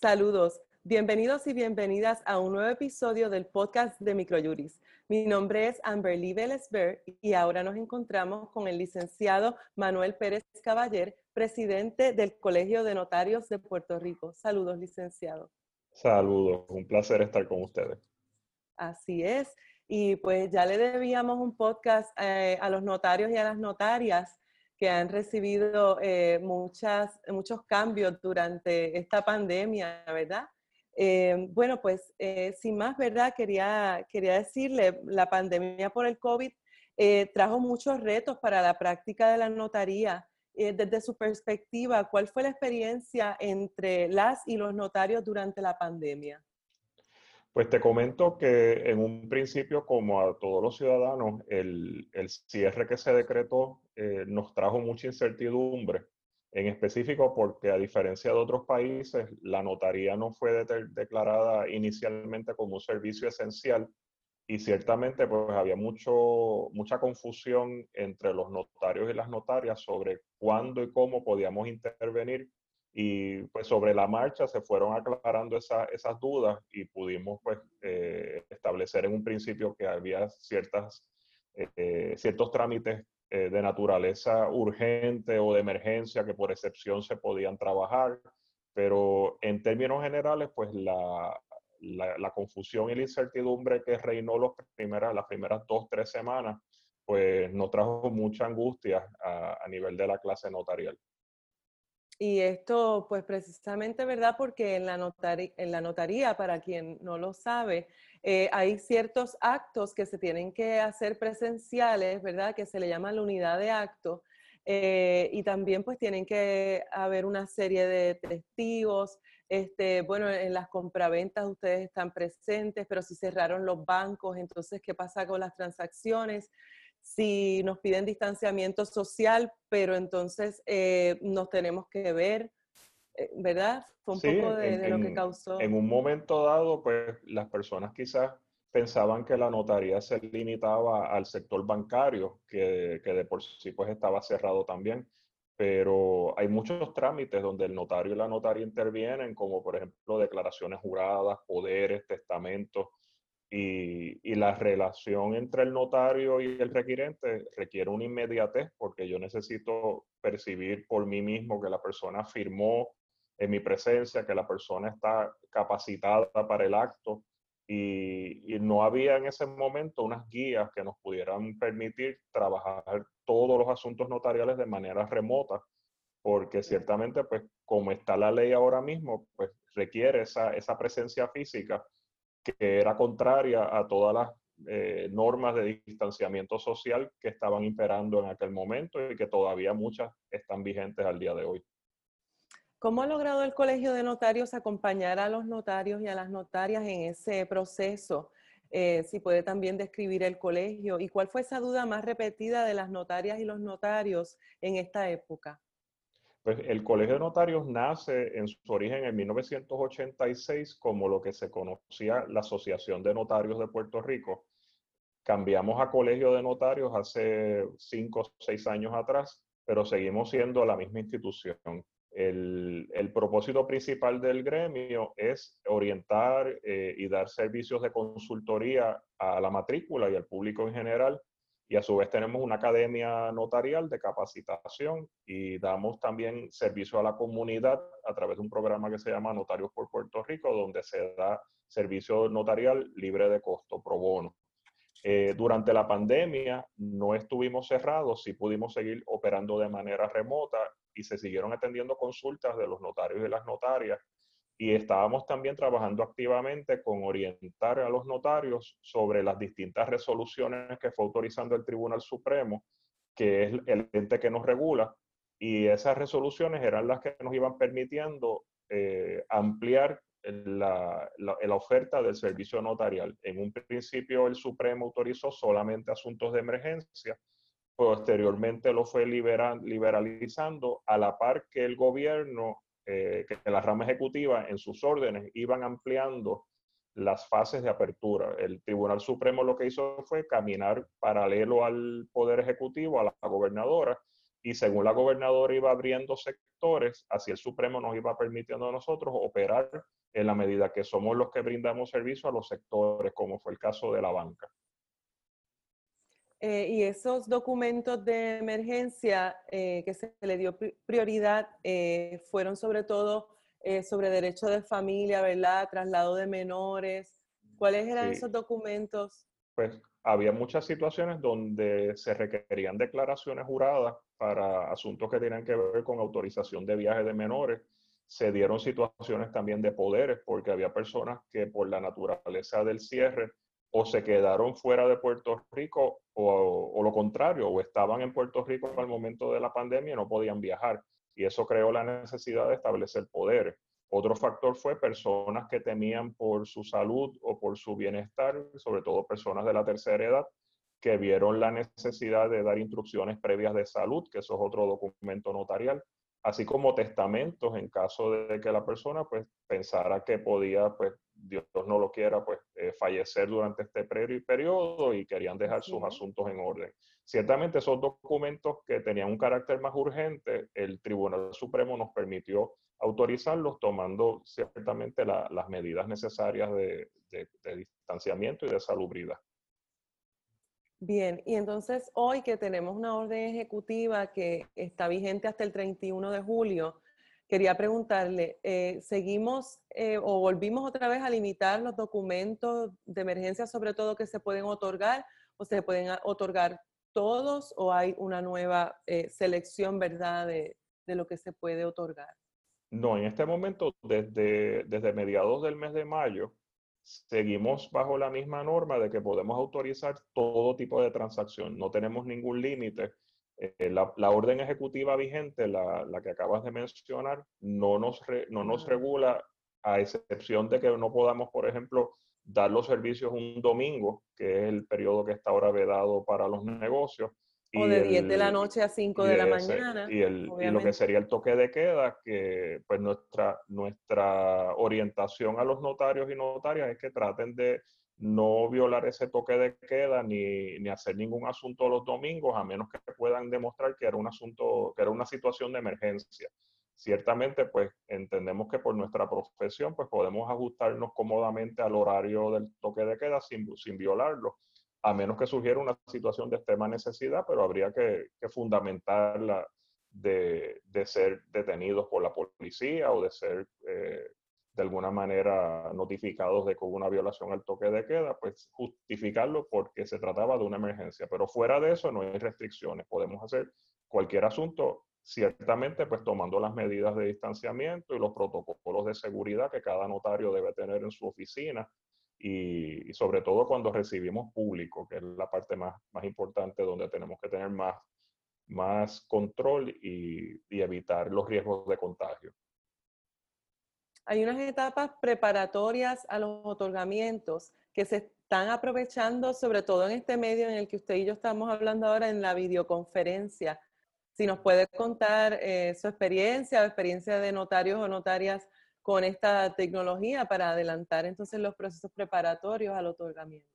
Saludos, bienvenidos y bienvenidas a un nuevo episodio del podcast de Microjuris. Mi nombre es Amberly Vélezber y ahora nos encontramos con el licenciado Manuel Pérez Caballer, presidente del Colegio de Notarios de Puerto Rico. Saludos, licenciado. Saludos, un placer estar con ustedes. Así es. Y pues ya le debíamos un podcast eh, a los notarios y a las notarias que han recibido eh, muchas, muchos cambios durante esta pandemia, ¿verdad? Eh, bueno, pues eh, sin más, ¿verdad? Quería, quería decirle, la pandemia por el COVID trajo muchos retos para la práctica de la notaría. desde su perspectiva, ¿cuál fue la experiencia entre las y los notarios durante la pandemia? Pues te comento que en un principio, como a todos los ciudadanos, el, cierre que se decretó eh, nos trajo mucha incertidumbre, en específico porque a diferencia de otros países, la notaría no fue declarada inicialmente como un servicio esencial y ciertamente pues había mucho, mucha confusión entre los notarios y las notarias sobre cuándo y cómo podíamos intervenir y pues sobre la marcha se fueron aclarando esas dudas y pudimos pues eh, establecer en un principio que había ciertas, eh, ciertos trámites eh, de naturaleza urgente o de emergencia que por excepción se podían trabajar, pero en términos generales pues la, la, confusión y la incertidumbre que reinó los primeras, las primeras dos, tres semanas pues nos trajo mucha angustia a, a nivel de la clase notarial. Y esto, pues precisamente, ¿verdad? Porque en la, notaría, en la notaría, para quien no lo sabe, eh, hay ciertos actos que se tienen que hacer presenciales, ¿verdad? Que se le llama la unidad de acto. Eh, y también pues tienen que haber una serie de testigos. Este, bueno, en las compraventas ustedes están presentes, pero si cerraron los bancos, entonces, ¿qué pasa con las transacciones? Si nos piden distanciamiento social, pero entonces eh, nos tenemos que ver, eh, ¿verdad? Fue un poco de, lo que causó. En un momento dado, pues las personas quizás pensaban que la notaría se limitaba al sector bancario, que, que de por sí pues estaba cerrado también pero hay muchos trámites donde el notario y la notaria intervienen, como por ejemplo declaraciones juradas, poderes, testamentos, y, la relación entre el notario y el requirente requiere una inmediatez porque yo necesito percibir por mí mismo que la persona firmó en mi presencia, que la persona está capacitada para el acto y, no había en ese momento unas guías que nos pudieran permitir trabajar todos los asuntos notariales de manera remota, porque ciertamente, pues como está la ley ahora mismo, pues requiere esa presencia física que era contraria a todas las eh, normas de distanciamiento social que estaban imperando en aquel momento y que todavía muchas están vigentes al día de hoy. ¿Cómo ha logrado el Colegio de Notarios acompañar a los notarios y a las notarias en ese proceso? Eh, si puede también describir el colegio y cuál fue esa duda más repetida de las notarias y los notarios en esta época. Pues el Colegio de Notarios nace en su origen en 1986 como lo que se conocía la Asociación de Notarios de Puerto Rico. Cambiamos a Colegio de Notarios hace cinco o seis años atrás, pero seguimos siendo la misma institución. El, propósito principal del gremio es orientar eh, y dar servicios de consultoría a la matrícula y al público en general y a su vez tenemos una academia notarial de capacitación y damos también servicio a la comunidad a través de un programa que se llama Notarios por Puerto Rico, donde se da servicio notarial libre de costo, pro bono. Eh, durante la pandemia no estuvimos cerrados, sí pudimos seguir operando de manera remota y se siguieron atendiendo consultas de los notarios y las notarias y estábamos también trabajando activamente con orientar a los notarios sobre las distintas resoluciones que fue autorizando el Tribunal Supremo, que es el ente que nos regula, y esas resoluciones eran las que nos iban permitiendo eh, ampliar la, la, oferta del servicio notarial. En un principio el Supremo autorizó solamente asuntos de emergencia, posteriormente lo fue liberalizando a la par que el gobierno eh, que la rama ejecutiva en sus órdenes iban ampliando las fases de apertura. El Tribunal Supremo lo que hizo fue caminar paralelo al Poder Ejecutivo, a la gobernadora, y según la gobernadora iba abriendo sectores, así el Supremo nos iba permitiendo a nosotros operar en la medida que somos los que brindamos servicio a los sectores, como fue el caso de la banca. Eh, y esos documentos de emergencia eh, que se le dio prioridad eh, fueron sobre todo sobre derecho de familia, ¿verdad? Traslado de menores. ¿Cuáles eran esos documentos? Pues había muchas situaciones donde se requerían declaraciones juradas para asuntos que tenían que ver con autorización de viajes de menores. Se dieron situaciones también de poderes, porque había personas que por la naturaleza del cierre o se quedaron fuera de Puerto Rico o, o, lo contrario, o estaban en Puerto Rico al momento de la pandemia y no podían viajar. Y eso creó la necesidad de establecer poderes. Otro factor fue personas que temían por su salud o por su bienestar, sobre todo personas de la tercera edad, que vieron la necesidad de dar instrucciones previas de salud, que eso es otro documento notarial, así como testamentos en caso de que la persona pues pensara que podía, pues Dios no lo quiera, pues eh, fallecer durante este periodo y querían dejar sus asuntos en orden. Ciertamente esos documentos que tenían un carácter más urgente, el Tribunal Supremo nos permitió autorizarlos tomando ciertamente las medidas necesarias de, distanciamiento y de salubridad. Bien, y entonces hoy que tenemos una orden ejecutiva que está vigente hasta el 31 de julio, quería preguntarle, eh, ¿seguimos eh, o volvimos otra vez a limitar los documentos de emergencia, sobre todo que se pueden otorgar, o se pueden otorgar todos, o hay una nueva eh, selección, verdad, de, de lo que se puede otorgar? No, en este momento, desde, desde mediados del mes de mayo, seguimos bajo la misma norma de que podemos autorizar todo tipo de transacción. No tenemos ningún límite. Eh, la, la, orden ejecutiva vigente, la, la, que acabas de mencionar, no nos, no nos regula a excepción de que no podamos, por ejemplo, dar los servicios un domingo, que es el periodo que está ahora vedado para los negocios, o de 10 de la noche a 5 de la mañana. Y, el, lo que sería el toque de queda, que pues nuestra, nuestra orientación a los notarios y notarias es que traten de no violar ese toque de queda ni, ni, hacer ningún asunto los domingos, a menos que puedan demostrar que era un asunto, que era una situación de emergencia. Ciertamente, pues entendemos que por nuestra profesión, pues podemos ajustarnos cómodamente al horario del toque de queda sin, sin violarlo a menos que surgiera una situación de extrema necesidad, pero habría que, fundamentarla de, ser detenidos por la policía o de ser eh, de alguna manera notificados de que hubo una violación al toque de queda, pues justificarlo porque se trataba de una emergencia. Pero fuera de eso no hay restricciones. Podemos hacer cualquier asunto, ciertamente pues tomando las medidas de distanciamiento y los protocolos de seguridad que cada notario debe tener en su oficina y, sobre todo cuando recibimos público, que es la parte más, más importante donde tenemos que tener más, más control y, y evitar los riesgos de contagio. Hay unas etapas preparatorias a los otorgamientos que se están aprovechando, sobre todo en este medio en el que usted y yo estamos hablando ahora en la videoconferencia. Si nos puede contar eh, su experiencia o experiencia de notarios o notarias con esta tecnología para adelantar entonces los procesos preparatorios al otorgamiento.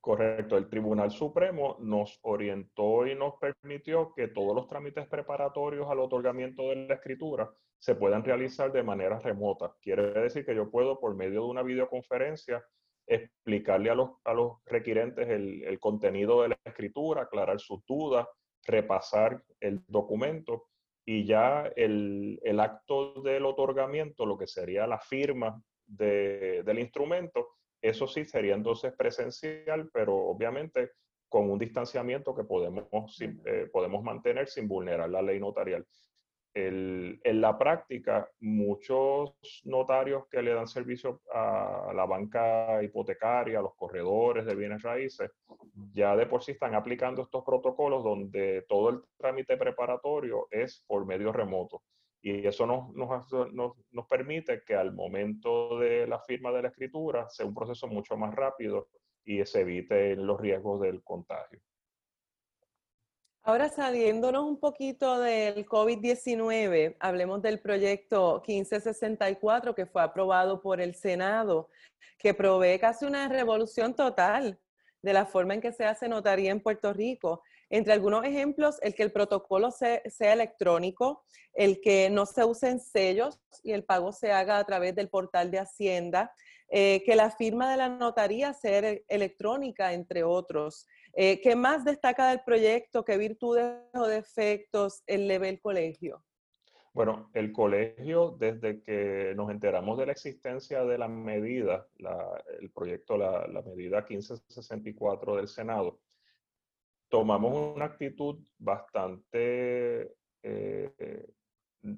Correcto, el Tribunal Supremo nos orientó y nos permitió que todos los trámites preparatorios al otorgamiento de la escritura se puedan realizar de manera remota. Quiere decir que yo puedo, por medio de una videoconferencia, explicarle a los, a los requirentes el, el contenido de la escritura, aclarar sus dudas, repasar el documento y ya el, el, acto del otorgamiento, lo que sería la firma de, del instrumento, eso sí sería entonces presencial, pero obviamente con un distanciamiento que podemos, eh, podemos mantener sin vulnerar la ley notarial en la práctica, muchos notarios que le dan servicio a la banca hipotecaria, a los corredores de bienes raíces, ya de por sí están aplicando estos protocolos donde todo el trámite preparatorio es por medio remoto. Y eso nos, nos, nos permite que al momento de la firma de la escritura sea un proceso mucho más rápido y se evite los riesgos del contagio. Ahora saliéndonos un poquito del COVID-19, hablemos del proyecto 1564 que fue aprobado por el Senado, que provee casi una revolución total de la forma en que se hace notaría en Puerto Rico. Entre algunos ejemplos, el que el protocolo sea electrónico, el que no se usen sellos y el pago se haga a través del portal de Hacienda, eh, que la firma de la notaría sea electrónica, entre otros. Eh, ¿Qué más destaca del proyecto? ¿Qué virtudes o defectos el el colegio? Bueno, el colegio, desde que nos enteramos de la existencia de la medida, el proyecto, la, medida 1564 del Senado, tomamos una actitud bastante eh,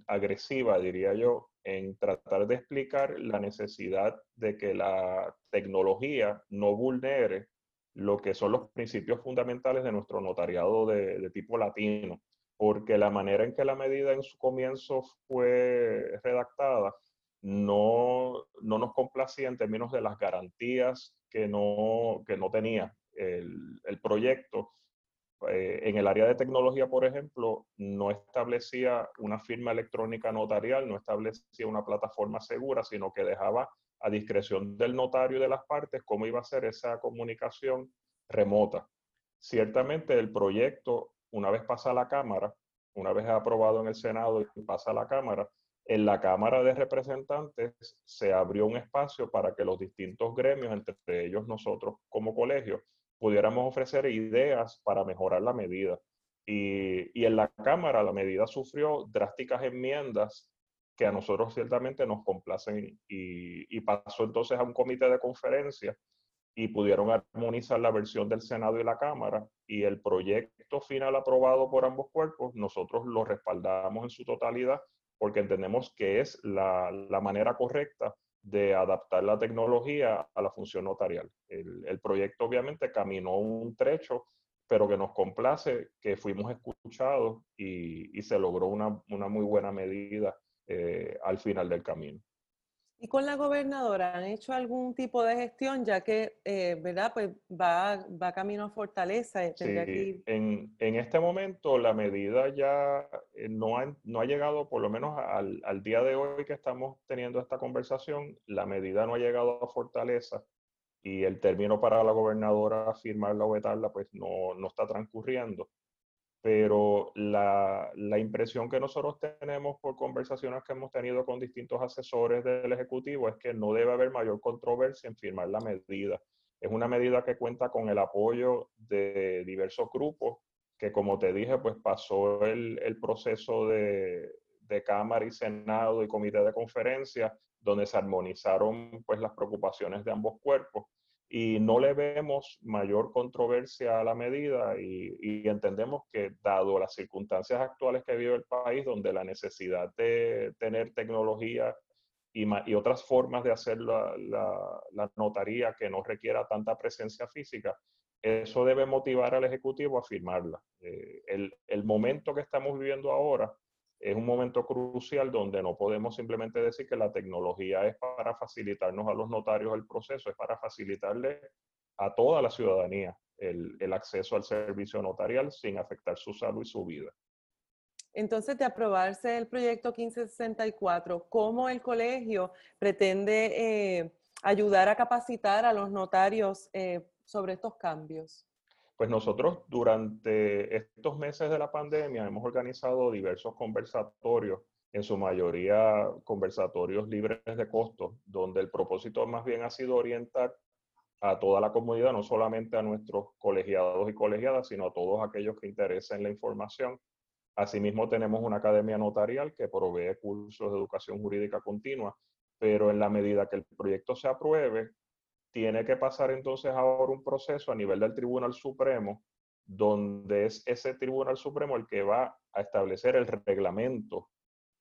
agresiva, diría yo, en tratar de explicar la necesidad de que la tecnología no vulnere lo que son los principios fundamentales de nuestro notariado de tipo latino porque la manera en que la medida en su comienzo fue redactada no, no nos complacía en términos de las garantías que no, que no tenía el, el proyecto. Eh, en el área de tecnología, por ejemplo, no establecía una firma electrónica notarial, no establecía una plataforma segura, sino que dejaba a discreción del notario y de las partes cómo iba a ser esa comunicación remota. Ciertamente el proyecto una vez pasa a la Cámara, una vez aprobado en el Senado y pasa a la Cámara, en la Cámara de Representantes se abrió un espacio para que los distintos gremios, entre ellos nosotros como colegio, pudiéramos ofrecer ideas para mejorar la medida. Y, en la Cámara la medida sufrió drásticas enmiendas que a nosotros ciertamente nos complacen y, y pasó entonces a un comité de conferencia y pudieron armonizar la versión del Senado y la Cámara y el proyecto final aprobado por ambos cuerpos, nosotros lo respaldamos en su totalidad porque entendemos que es la, la manera correcta de adaptar la tecnología a la función notarial. El, el, proyecto obviamente caminó un trecho, pero que nos complace que fuimos escuchados y, y se logró una, una, muy buena medida eh, al final del camino. ¿Y con la gobernadora han hecho algún tipo de gestión, ya que, eh, ¿verdad? Pues va, va camino a Fortaleza. Sí, en, en, este momento la medida ya eh, no, ha, no ha llegado, por lo menos al, al, día de hoy que estamos teniendo esta conversación, la medida no ha llegado a Fortaleza y el término para la gobernadora firmarla o vetarla pues no, no está transcurriendo pero la, la, impresión que nosotros tenemos por conversaciones que hemos tenido con distintos asesores del Ejecutivo es que no debe haber mayor controversia en firmar la medida. Es una medida que cuenta con el apoyo de diversos grupos, que como te dije, pues pasó el, el proceso de, de Cámara y Senado y Comité de Conferencia, donde se armonizaron pues las preocupaciones de ambos cuerpos y no le vemos mayor controversia a la medida y, entendemos que dado las circunstancias actuales que vive el país, donde la necesidad de tener tecnología y, y otras formas de hacer la, la, notaría que no requiera tanta presencia física, eso debe motivar al Ejecutivo a firmarla. Eh, el, el momento que estamos viviendo ahora es un momento crucial donde no podemos simplemente decir que la tecnología es para facilitarnos a los notarios el proceso, es para facilitarle a toda la ciudadanía el, el acceso al servicio notarial sin afectar su salud y su vida. Entonces, de aprobarse el proyecto 1564, ¿cómo el colegio pretende eh, ayudar a capacitar a los notarios eh, sobre estos cambios? Pues nosotros durante estos meses de la pandemia hemos organizado diversos conversatorios, en su mayoría conversatorios libres de costo, donde el propósito más bien ha sido orientar a toda la comunidad, no solamente a nuestros colegiados y colegiadas, sino a todos aquellos que interesen la información. Asimismo, tenemos una academia notarial que provee cursos de educación jurídica continua, pero en la medida que el proyecto se apruebe, tiene que pasar entonces ahora un proceso a nivel del Tribunal Supremo, donde es ese Tribunal Supremo el que va a establecer el reglamento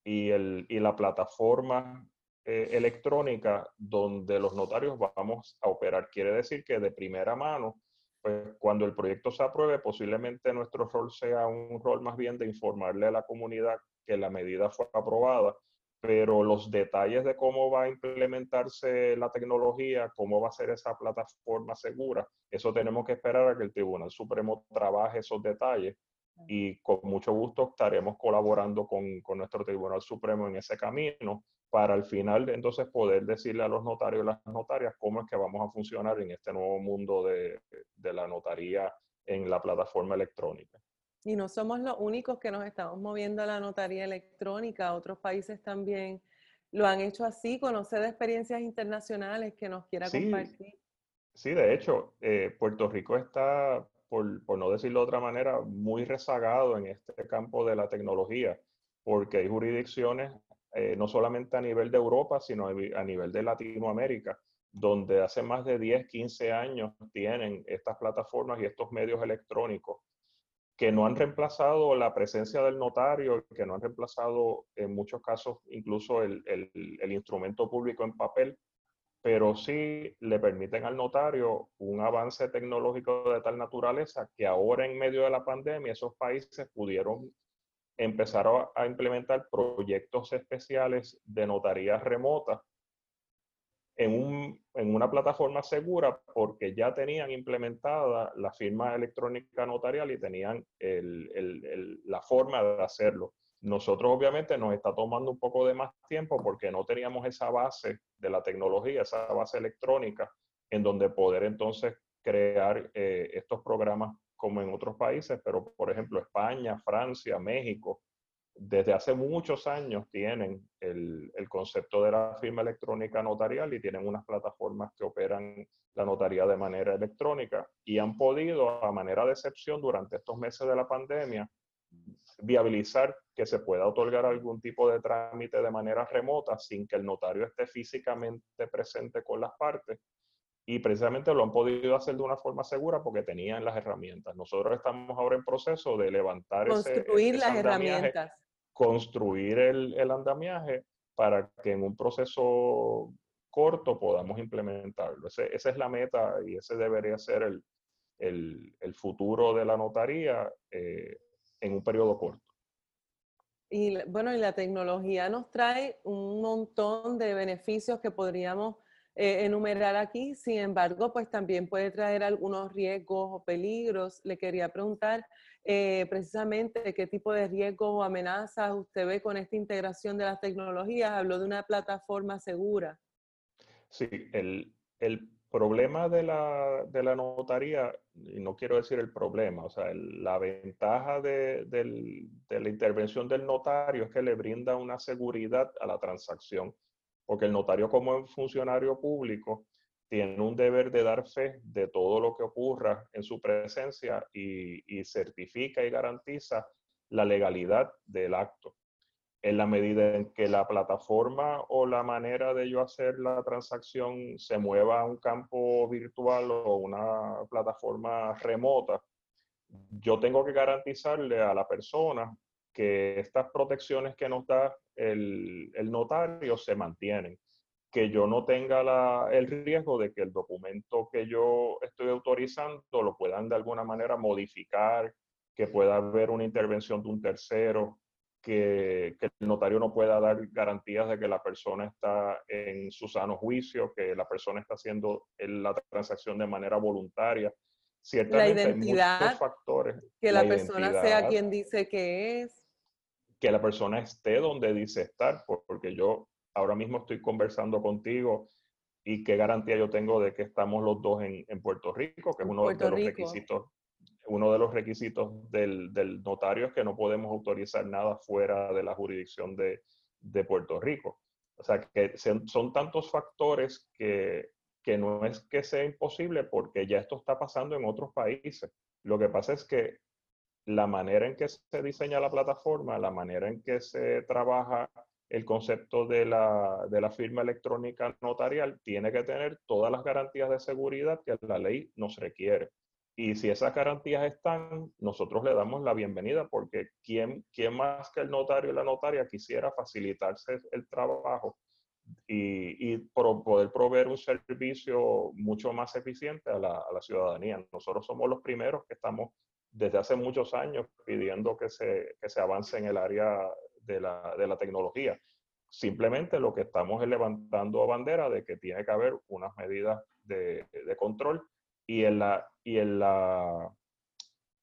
y, el, y la plataforma eh, electrónica donde los notarios vamos a operar. Quiere decir que de primera mano, pues cuando el proyecto se apruebe, posiblemente nuestro rol sea un rol más bien de informarle a la comunidad que la medida fue aprobada pero los detalles de cómo va a implementarse la tecnología, cómo va a ser esa plataforma segura, eso tenemos que esperar a que el Tribunal Supremo trabaje esos detalles y con mucho gusto estaremos colaborando con, con nuestro Tribunal Supremo en ese camino para al final entonces poder decirle a los notarios y las notarias cómo es que vamos a funcionar en este nuevo mundo de, de la notaría en la plataforma electrónica. Y no somos los únicos que nos estamos moviendo a la notaría electrónica, otros países también lo han hecho así, conocer de experiencias internacionales que nos quiera compartir. Sí, de hecho, eh, Puerto Rico está, por, por, no decirlo de otra manera, muy rezagado en este campo de la tecnología, porque hay jurisdicciones, eh, no solamente a nivel de Europa, sino a nivel de Latinoamérica, donde hace más de 10, 15 años tienen estas plataformas y estos medios electrónicos que no han reemplazado la presencia del notario, que no han reemplazado en muchos casos incluso el, el, instrumento público en papel, pero sí le permiten al notario un avance tecnológico de tal naturaleza que ahora en medio de la pandemia esos países pudieron empezar a, a implementar proyectos especiales de notaría remota en, un, en, una plataforma segura porque ya tenían implementada la firma electrónica notarial y tenían el, el, la forma de hacerlo. Nosotros obviamente nos está tomando un poco de más tiempo porque no teníamos esa base de la tecnología, esa base electrónica en donde poder entonces crear eh, estos programas como en otros países, pero por ejemplo España, Francia, México, desde hace muchos años tienen el, el, concepto de la firma electrónica notarial y tienen unas plataformas que operan la notaría de manera electrónica y han podido, a manera de excepción, durante estos meses de la pandemia, viabilizar que se pueda otorgar algún tipo de trámite de manera remota sin que el notario esté físicamente presente con las partes. Y precisamente lo han podido hacer de una forma segura porque tenían las herramientas. Nosotros estamos ahora en proceso de levantar Construir las herramientas construir el, el, andamiaje para que en un proceso corto podamos implementarlo. Ese, esa es la meta y ese debería ser el, el, el futuro de la notaría eh, en un periodo corto. Y bueno, y la tecnología nos trae un montón de beneficios que podríamos eh, enumerar aquí. Sin embargo, pues también puede traer algunos riesgos o peligros. Le quería preguntar eh, precisamente qué tipo de riesgos o amenazas usted ve con esta integración de las tecnologías. Habló de una plataforma segura. Sí, el, el problema de la, de la, notaría, y no quiero decir el problema, o sea, la ventaja de, de la intervención del notario es que le brinda una seguridad a la transacción porque el notario como funcionario público tiene un deber de dar fe de todo lo que ocurra en su presencia y, certifica y garantiza la legalidad del acto. En la medida en que la plataforma o la manera de yo hacer la transacción se mueva a un campo virtual o una plataforma remota, yo tengo que garantizarle a la persona que estas protecciones que nos da el, el notario se mantienen, que yo no tenga la, el riesgo de que el documento que yo estoy autorizando lo puedan de alguna manera modificar, que pueda haber una intervención de un tercero, que, que, el notario no pueda dar garantías de que la persona está en su sano juicio, que la persona está haciendo la transacción de manera voluntaria. Ciertamente la identidad, hay muchos factores. Que la, la persona sea quien dice que es que la persona esté donde dice estar, porque yo ahora mismo estoy conversando contigo y qué garantía yo tengo de que estamos los dos en, en Puerto Rico, que es uno de los requisitos uno de los requisitos del, del, notario es que no podemos autorizar nada fuera de la jurisdicción de, de Puerto Rico. O sea, que son, son tantos factores que, que, no es que sea imposible porque ya esto está pasando en otros países. Lo que pasa es que la manera en que se diseña la plataforma, la manera en que se trabaja el concepto de la, de la, firma electrónica notarial tiene que tener todas las garantías de seguridad que la ley nos requiere. Y si esas garantías están, nosotros le damos la bienvenida porque ¿quién, quién más que el notario y la notaria quisiera facilitarse el trabajo y, y poder proveer un servicio mucho más eficiente a la, a la ciudadanía? Nosotros somos los primeros que estamos desde hace muchos años pidiendo que se, que se avance en el área de la, de la, tecnología. Simplemente lo que estamos es levantando bandera de que tiene que haber unas medidas de, de control y, en la, y en, la,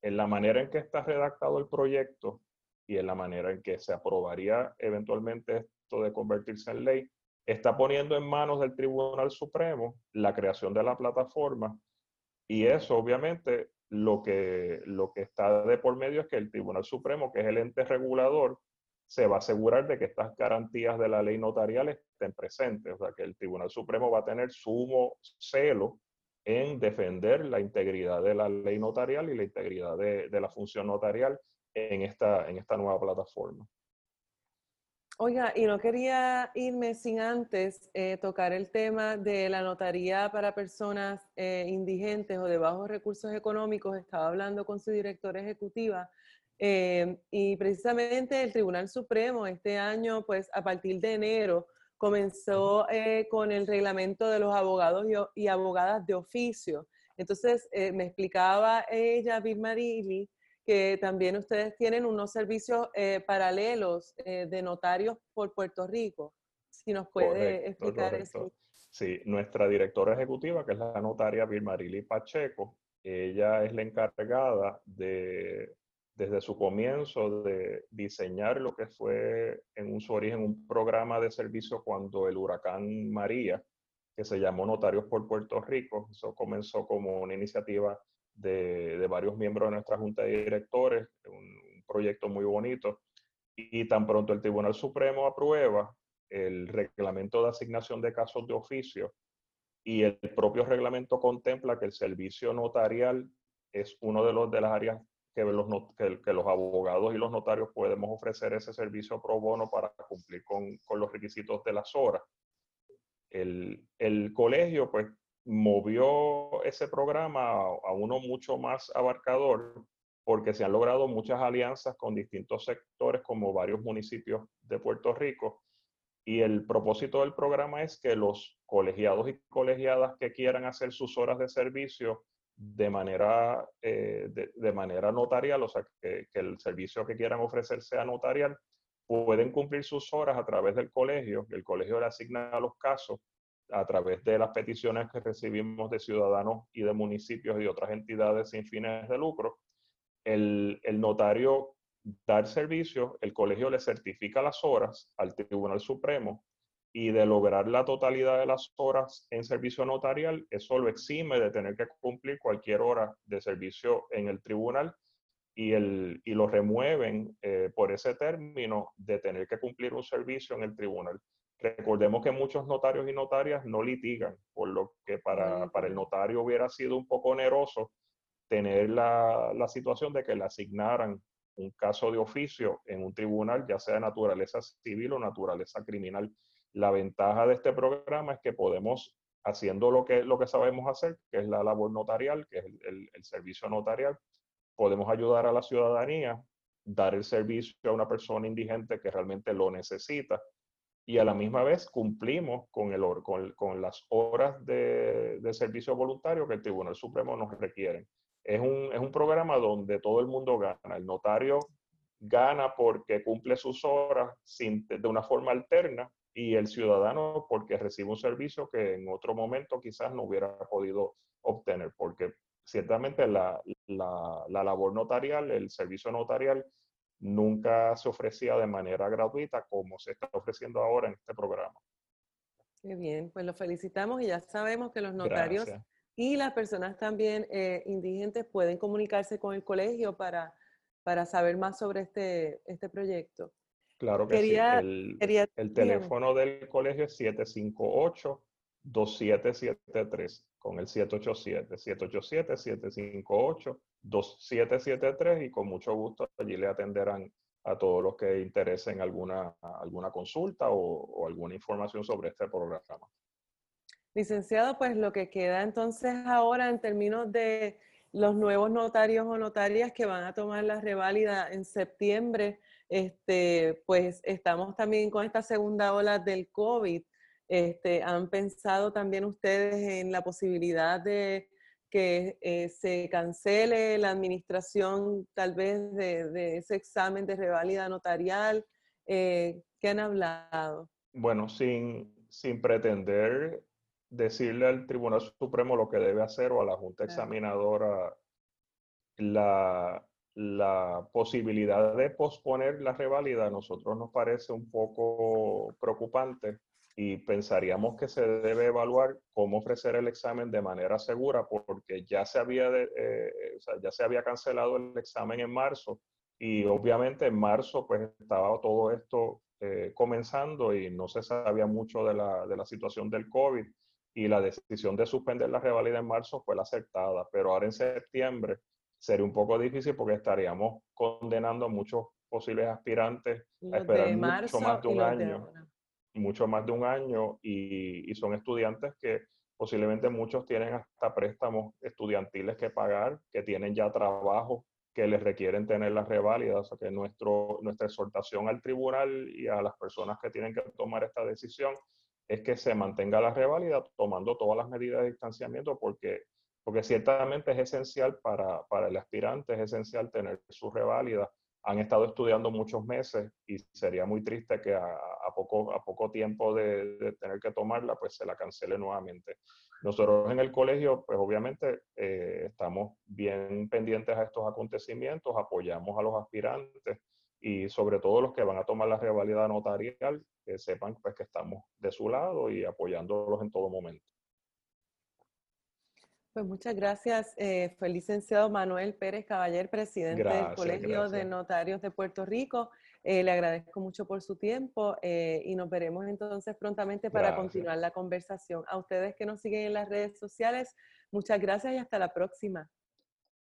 en la manera en que está redactado el proyecto y en la manera en que se aprobaría eventualmente esto de convertirse en ley, está poniendo en manos del Tribunal Supremo la creación de la plataforma y eso obviamente lo que, lo que está de por medio es que el Tribunal Supremo, que es el ente regulador, se va a asegurar de que estas garantías de la ley notarial estén presentes. O sea, que el Tribunal Supremo va a tener sumo celo en defender la integridad de la ley notarial y la integridad de, de la función notarial en esta, en esta nueva plataforma. Oiga, y no quería irme sin antes eh, tocar el tema de la notaría para personas eh, indigentes o de bajos recursos económicos. Estaba hablando con su directora ejecutiva eh, y precisamente el Tribunal Supremo este año, pues a partir de enero, comenzó con el reglamento de los abogados y, abogadas de oficio. Entonces, me explicaba ella, Birmarili, que también ustedes tienen unos servicios paralelos de notarios por Puerto Rico. Si nos puede explicar eso. Sí, nuestra directora ejecutiva, que es la notaria Birmarili Pacheco, ella es la encargada de desde su comienzo de diseñar lo que fue en su origen un programa de servicio cuando el huracán María, que se llamó Notarios por Puerto Rico, eso comenzó como una iniciativa de, varios miembros de nuestra junta de directores, un, proyecto muy bonito, y, tan pronto el Tribunal Supremo aprueba el reglamento de asignación de casos de oficio y el propio reglamento contempla que el servicio notarial es uno de, los, de las áreas que los, que, los abogados y los notarios podemos ofrecer ese servicio pro bono para cumplir con, con los requisitos de las horas. El, el, colegio pues movió ese programa a, uno mucho más abarcador porque se han logrado muchas alianzas con distintos sectores como varios municipios de Puerto Rico y el propósito del programa es que los colegiados y colegiadas que quieran hacer sus horas de servicio de manera, eh, de, manera notarial, o sea, que, el servicio que quieran ofrecer sea notarial, pueden cumplir sus horas a través del colegio, el colegio le asigna los casos a través de las peticiones que recibimos de ciudadanos y de municipios y otras entidades sin fines de lucro. El, el notario da el servicio, el colegio le certifica las horas al Tribunal Supremo y de lograr la totalidad de las horas en servicio notarial, eso lo exime de tener que cumplir cualquier hora de servicio en el tribunal y, el, y lo remueven eh, por ese término de tener que cumplir un servicio en el tribunal. Recordemos que muchos notarios y notarias no litigan, por lo que para, para el notario hubiera sido un poco oneroso tener la, la situación de que le asignaran un caso de oficio en un tribunal, ya sea de naturaleza civil o naturaleza criminal. La ventaja de este programa es que podemos, haciendo lo que, lo que sabemos hacer, que es la labor notarial, que es el, el, servicio notarial, podemos ayudar a la ciudadanía, dar el servicio a una persona indigente que realmente lo necesita y a la misma vez cumplimos con, el, con, con las horas de, de, servicio voluntario que el Tribunal Supremo nos requiere. Es un, es un programa donde todo el mundo gana. El notario gana porque cumple sus horas de una forma alterna y el ciudadano porque recibe un servicio que en otro momento quizás no hubiera podido obtener, porque ciertamente la, la, la, labor notarial, el servicio notarial, nunca se ofrecía de manera gratuita como se está ofreciendo ahora en este programa. Qué bien, pues lo felicitamos y ya sabemos que los notarios y las personas también eh, indigentes pueden comunicarse con el colegio para, para saber más sobre este, este proyecto. Claro que sí. El, el teléfono del colegio es 758-2773 con el 787, 787-758-2773 y con mucho gusto allí le atenderán a todos los que interesen alguna, alguna consulta o, o alguna información sobre este programa. Licenciado, pues lo que queda entonces ahora en términos de los nuevos notarios o notarias que van a tomar la reválida en septiembre, este, pues estamos también con esta segunda ola del COVID. Este, ¿Han pensado también ustedes en la posibilidad de que eh, se cancele la administración tal vez de, ese examen de reválida notarial? Eh, ¿Qué han hablado? Bueno, sin, sin pretender decirle al Tribunal Supremo lo que debe hacer o a la Junta Examinadora, la, la posibilidad de posponer la reválida a nosotros nos parece un poco preocupante y pensaríamos que se debe evaluar cómo ofrecer el examen de manera segura porque ya se había, eh, ya se había cancelado el examen en marzo y obviamente en marzo pues estaba todo esto eh, comenzando y no se sabía mucho de la, de la situación del COVID y la decisión de suspender la revalida en marzo fue la aceptada, pero ahora en septiembre sería un poco difícil porque estaríamos condenando a muchos posibles aspirantes a esperar mucho más de un año, mucho más de un año y, y, son estudiantes que posiblemente muchos tienen hasta préstamos estudiantiles que pagar, que tienen ya trabajo que les requieren tener las reválidas, o sea que nuestro, nuestra exhortación al tribunal y a las personas que tienen que tomar esta decisión es que se mantenga la reválida tomando todas las medidas de distanciamiento porque, porque ciertamente es esencial para, para el aspirante, es esencial tener su reválida. Han estado estudiando muchos meses y sería muy triste que a, poco, a poco tiempo de, de, tener que tomarla, pues se la cancele nuevamente. Nosotros en el colegio, pues obviamente eh, estamos bien pendientes a estos acontecimientos, apoyamos a los aspirantes y sobre todo los que van a tomar la revalida notarial, que sepan pues, que estamos de su lado y apoyándolos en todo momento. Pues muchas gracias. Eh, fue el licenciado Manuel Pérez Caballer, presidente del Colegio de Notarios de Puerto Rico. Eh, le agradezco mucho por su tiempo eh, y nos veremos entonces prontamente para continuar la conversación. A ustedes que nos siguen en las redes sociales, muchas gracias y hasta la próxima.